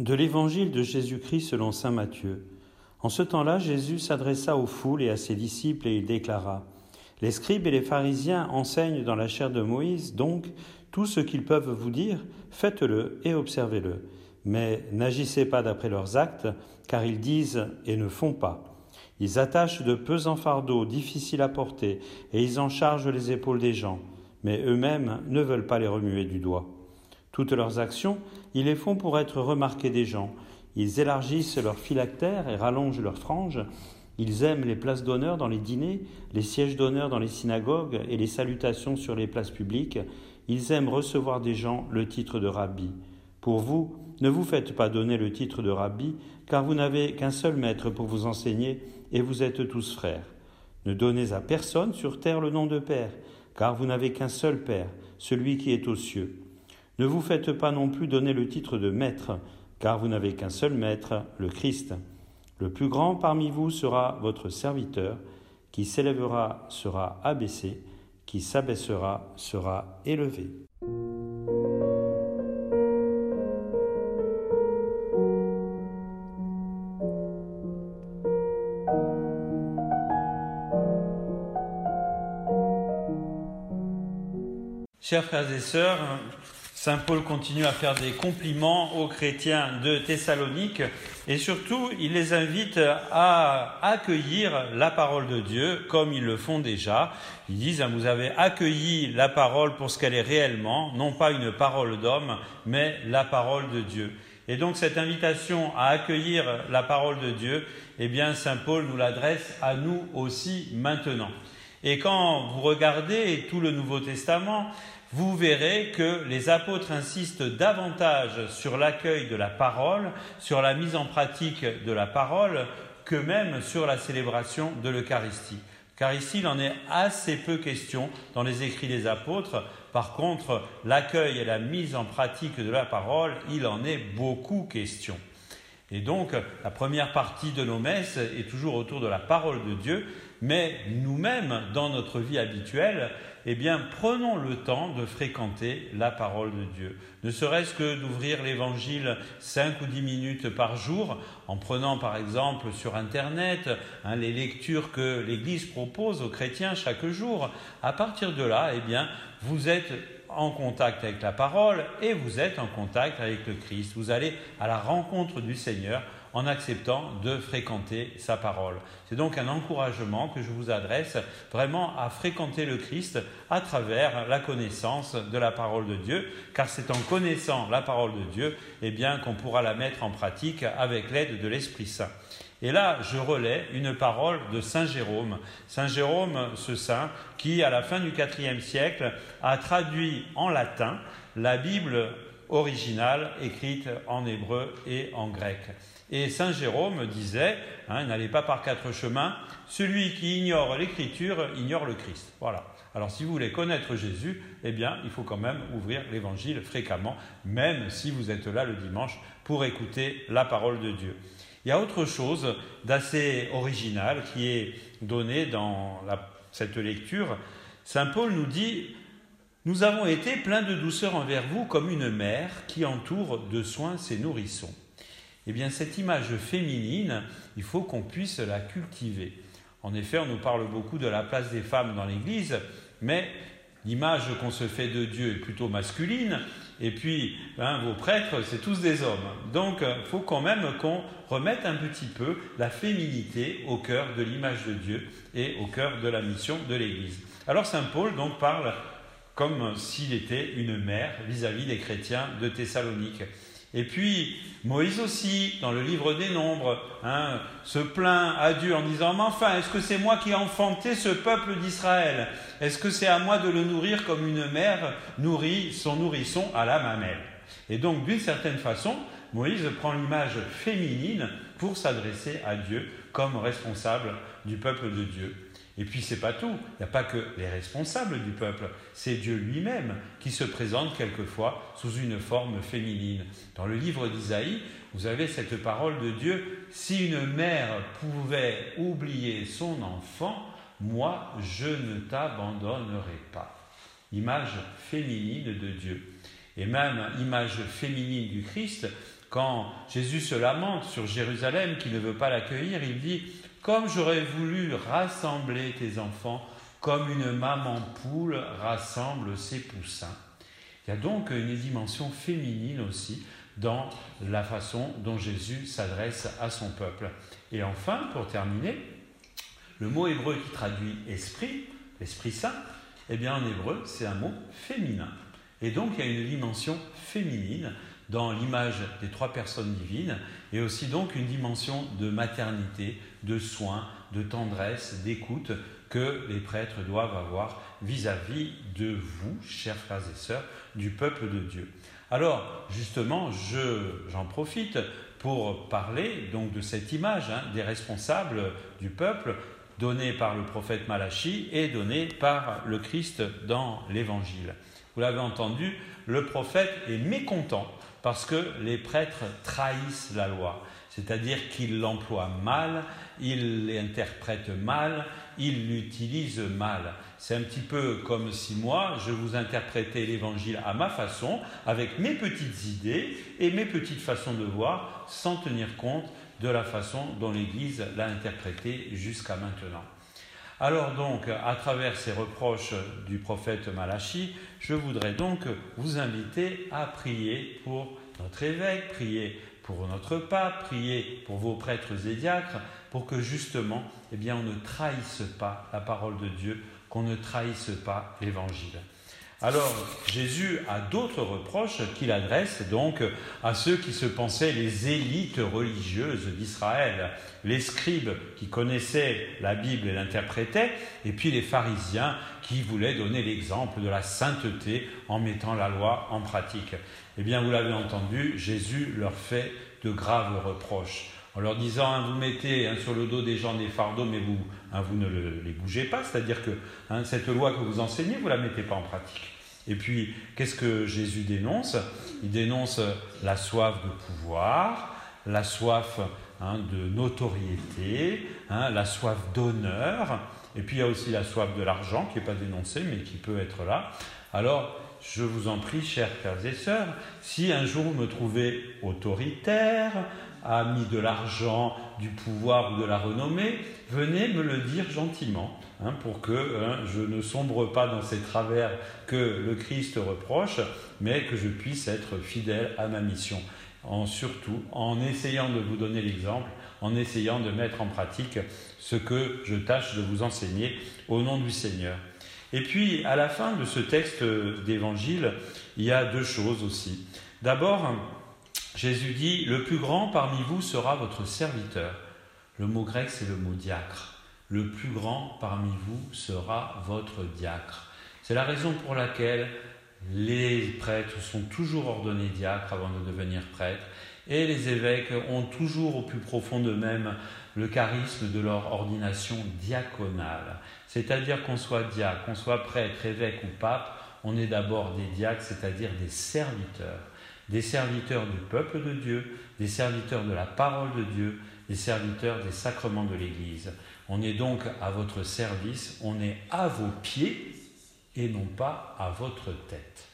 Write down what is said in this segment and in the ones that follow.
De l'évangile de Jésus-Christ selon saint Matthieu. En ce temps-là, Jésus s'adressa aux foules et à ses disciples et il déclara Les scribes et les pharisiens enseignent dans la chair de Moïse, donc tout ce qu'ils peuvent vous dire, faites-le et observez-le. Mais n'agissez pas d'après leurs actes, car ils disent et ne font pas. Ils attachent de pesants fardeaux difficiles à porter, et ils en chargent les épaules des gens, mais eux-mêmes ne veulent pas les remuer du doigt. Toutes leurs actions, ils les font pour être remarqués des gens. Ils élargissent leurs phylactères et rallongent leurs franges. Ils aiment les places d'honneur dans les dîners, les sièges d'honneur dans les synagogues et les salutations sur les places publiques. Ils aiment recevoir des gens le titre de rabbi. Pour vous, ne vous faites pas donner le titre de rabbi, car vous n'avez qu'un seul maître pour vous enseigner, et vous êtes tous frères. Ne donnez à personne sur terre le nom de Père, car vous n'avez qu'un seul Père, celui qui est aux cieux. Ne vous faites pas non plus donner le titre de maître, car vous n'avez qu'un seul maître, le Christ. Le plus grand parmi vous sera votre serviteur, qui s'élèvera sera abaissé, qui s'abaissera sera élevé. Chers frères et sœurs, Saint Paul continue à faire des compliments aux chrétiens de Thessalonique et surtout il les invite à accueillir la parole de Dieu comme ils le font déjà. Ils disent, vous avez accueilli la parole pour ce qu'elle est réellement, non pas une parole d'homme, mais la parole de Dieu. Et donc cette invitation à accueillir la parole de Dieu, eh bien Saint Paul nous l'adresse à nous aussi maintenant. Et quand vous regardez tout le Nouveau Testament, vous verrez que les apôtres insistent davantage sur l'accueil de la parole, sur la mise en pratique de la parole, que même sur la célébration de l'Eucharistie. Car ici, il en est assez peu question dans les écrits des apôtres. Par contre, l'accueil et la mise en pratique de la parole, il en est beaucoup question. Et donc, la première partie de nos messes est toujours autour de la parole de Dieu, mais nous-mêmes, dans notre vie habituelle, eh bien, prenons le temps de fréquenter la parole de Dieu. Ne serait-ce que d'ouvrir l'évangile cinq ou dix minutes par jour, en prenant par exemple sur Internet hein, les lectures que l'Église propose aux chrétiens chaque jour. À partir de là, eh bien, vous êtes en contact avec la parole et vous êtes en contact avec le Christ. Vous allez à la rencontre du Seigneur en acceptant de fréquenter sa parole. C'est donc un encouragement que je vous adresse vraiment à fréquenter le Christ à travers la connaissance de la parole de Dieu, car c'est en connaissant la parole de Dieu eh bien, qu'on pourra la mettre en pratique avec l'aide de l'Esprit Saint. Et là, je relais une parole de Saint Jérôme. Saint Jérôme, ce saint, qui, à la fin du IVe siècle, a traduit en latin la Bible originale écrite en hébreu et en grec. Et Saint Jérôme disait, hein, n'allez pas par quatre chemins, celui qui ignore l'écriture ignore le Christ. Voilà. Alors si vous voulez connaître Jésus, eh bien, il faut quand même ouvrir l'évangile fréquemment, même si vous êtes là le dimanche pour écouter la parole de Dieu. Il y a autre chose d'assez original qui est donné dans cette lecture. Saint Paul nous dit Nous avons été pleins de douceur envers vous comme une mère qui entoure de soins ses nourrissons. Eh bien, cette image féminine, il faut qu'on puisse la cultiver. En effet, on nous parle beaucoup de la place des femmes dans l'Église, mais l'image qu'on se fait de Dieu est plutôt masculine, et puis hein, vos prêtres, c'est tous des hommes. Donc, il faut quand même qu'on remette un petit peu la féminité au cœur de l'image de Dieu et au cœur de la mission de l'Église. Alors, Saint Paul donc parle comme s'il était une mère vis-à-vis des chrétiens de Thessalonique. Et puis, Moïse aussi, dans le livre des Nombres, hein, se plaint à Dieu en disant Mais enfin, est-ce que c'est moi qui ai enfanté ce peuple d'Israël? Est-ce que c'est à moi de le nourrir comme une mère nourrit son nourrisson à la mamelle? Et donc, d'une certaine façon, Moïse prend l'image féminine pour s'adresser à Dieu comme responsable du peuple de Dieu. Et puis c'est pas tout, il n'y a pas que les responsables du peuple, c'est Dieu lui-même qui se présente quelquefois sous une forme féminine. Dans le livre d'Isaïe, vous avez cette parole de Dieu, si une mère pouvait oublier son enfant, moi je ne t'abandonnerai pas. Image féminine de Dieu. Et même image féminine du Christ, quand Jésus se lamente sur Jérusalem qui ne veut pas l'accueillir, il dit Comme j'aurais voulu rassembler tes enfants, comme une maman poule rassemble ses poussins. Il y a donc une dimension féminine aussi dans la façon dont Jésus s'adresse à son peuple. Et enfin, pour terminer, le mot hébreu qui traduit esprit, l'Esprit Saint, eh bien en hébreu, c'est un mot féminin. Et donc il y a une dimension féminine dans l'image des trois personnes divines, et aussi donc une dimension de maternité, de soins, de tendresse, d'écoute que les prêtres doivent avoir vis-à-vis de vous, chers frères et sœurs, du peuple de Dieu. Alors, justement, j'en profite pour parler donc de cette image hein, des responsables du peuple donnée par le prophète Malachi et donnée par le Christ dans l'Évangile. Vous l'avez entendu, le prophète est mécontent parce que les prêtres trahissent la loi, c'est-à-dire qu'ils l'emploient mal, ils l'interprètent mal, ils l'utilisent mal. C'est un petit peu comme si moi, je vous interprétais l'évangile à ma façon, avec mes petites idées et mes petites façons de voir, sans tenir compte de la façon dont l'Église l'a interprété jusqu'à maintenant. Alors donc, à travers ces reproches du prophète Malachi, je voudrais donc vous inviter à prier pour notre évêque, prier pour notre pape, prier pour vos prêtres et diacres, pour que justement, eh bien, on ne trahisse pas la parole de Dieu, qu'on ne trahisse pas l'Évangile. Alors Jésus a d'autres reproches qu'il adresse donc à ceux qui se pensaient les élites religieuses d'Israël, les scribes qui connaissaient la Bible et l'interprétaient, et puis les pharisiens qui voulaient donner l'exemple de la sainteté en mettant la loi en pratique. Eh bien, vous l'avez entendu, Jésus leur fait de graves reproches en leur disant hein, vous mettez hein, sur le dos des gens des fardeaux, mais vous, hein, vous ne les bougez pas, c'est-à-dire que cette loi que vous enseignez, vous ne la mettez pas en pratique. Et puis, qu'est-ce que Jésus dénonce? Il dénonce la soif de pouvoir, la soif de notoriété, la soif d'honneur, et puis il y a aussi la soif de l'argent qui n'est pas dénoncée, mais qui peut être là. Alors, je vous en prie, chers frères et sœurs, si un jour vous me trouvez autoritaire, ami de l'argent, du pouvoir ou de la renommée, venez me le dire gentiment, hein, pour que hein, je ne sombre pas dans ces travers que le Christ reproche, mais que je puisse être fidèle à ma mission. Surtout en essayant de vous donner l'exemple, en essayant de mettre en pratique ce que je tâche de vous enseigner au nom du Seigneur. Et puis, à la fin de ce texte d'évangile, il y a deux choses aussi. D'abord, Jésus dit, le plus grand parmi vous sera votre serviteur. Le mot grec, c'est le mot diacre. Le plus grand parmi vous sera votre diacre. C'est la raison pour laquelle les prêtres sont toujours ordonnés diacres avant de devenir prêtres, et les évêques ont toujours au plus profond d'eux-mêmes le charisme de leur ordination diaconale. C'est-à-dire qu'on soit diacre, qu'on soit prêtre, évêque ou pape, on est d'abord des diacres, c'est-à-dire des serviteurs des serviteurs du peuple de Dieu, des serviteurs de la parole de Dieu, des serviteurs des sacrements de l'Église. On est donc à votre service, on est à vos pieds et non pas à votre tête.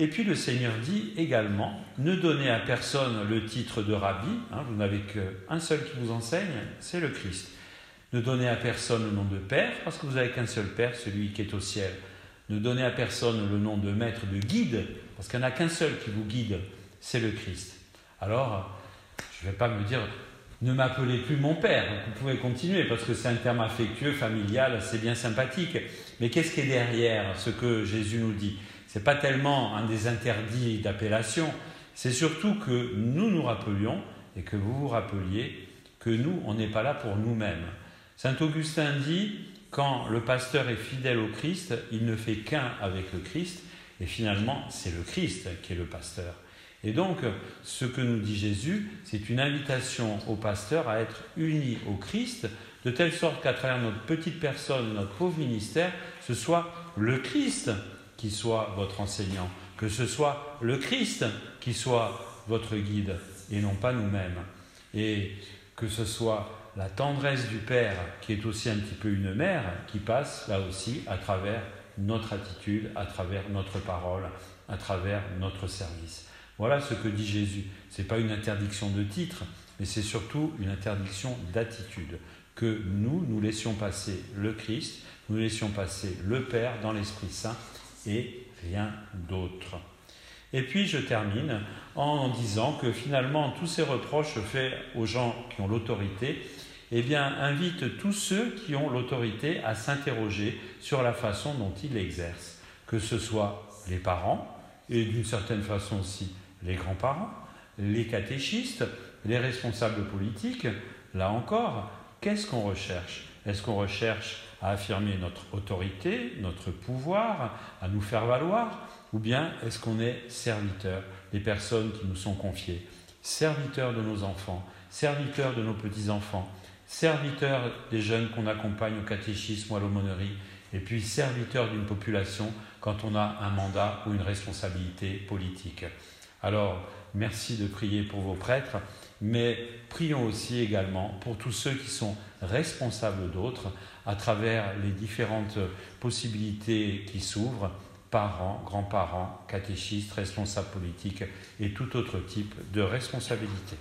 Et puis le Seigneur dit également, ne donnez à personne le titre de rabbi, hein, vous n'avez qu'un seul qui vous enseigne, c'est le Christ. Ne donnez à personne le nom de Père, parce que vous n'avez qu'un seul Père, celui qui est au ciel. Ne donnez à personne le nom de maître, de guide, parce qu'il n'y en a qu'un seul qui vous guide, c'est le Christ. Alors, je ne vais pas me dire, ne m'appelez plus mon père, vous pouvez continuer, parce que c'est un terme affectueux, familial, c'est bien sympathique. Mais qu'est-ce qui est derrière ce que Jésus nous dit? N'est pas tellement un des interdits d'appellation, c'est surtout que nous nous rappelions, et que vous vous rappeliez, que nous, on n'est pas là pour nous-mêmes. Saint Augustin dit, quand le pasteur est fidèle au Christ, il ne fait qu'un avec le Christ, et finalement, c'est le Christ qui est le pasteur. Et donc, ce que nous dit Jésus, c'est une invitation au pasteur à être uni au Christ, de telle sorte qu'à travers notre petite personne, notre pauvre ministère, ce soit le Christ qui soit votre enseignant, que ce soit le Christ qui soit votre guide, et non pas nous-mêmes. Et que ce soit la tendresse du Père, qui est aussi un petit peu une mère, qui passe là aussi à travers notre attitude, à travers notre parole, à travers notre service. Voilà ce que dit Jésus. Ce n'est pas une interdiction de titre, mais c'est surtout une interdiction d'attitude. Que nous, nous laissions passer le Christ, nous laissions passer le Père dans l'Esprit Saint et rien d'autre. Et puis je termine en disant que finalement tous ces reproches faits aux gens qui ont l'autorité, eh bien invitent tous ceux qui ont l'autorité à s'interroger sur la façon dont ils l'exercent, que ce soit les parents et d'une certaine façon aussi les grands-parents, les catéchistes, les responsables politiques, là encore, qu'est-ce qu'on recherche? Est-ce qu'on recherche à affirmer notre autorité, notre pouvoir, à nous faire valoir Ou bien est-ce qu'on est serviteur des personnes qui nous sont confiées Serviteur de nos enfants, serviteur de nos petits-enfants, serviteur des jeunes qu'on accompagne au catéchisme ou à l'aumônerie, et puis serviteur d'une population quand on a un mandat ou une responsabilité politique. Alors, merci de prier pour vos prêtres, mais prions aussi également pour tous ceux qui sont responsables d'autres à travers les différentes possibilités qui s'ouvrent, parents, grands-parents, catéchistes, responsables politiques et tout autre type de responsabilité.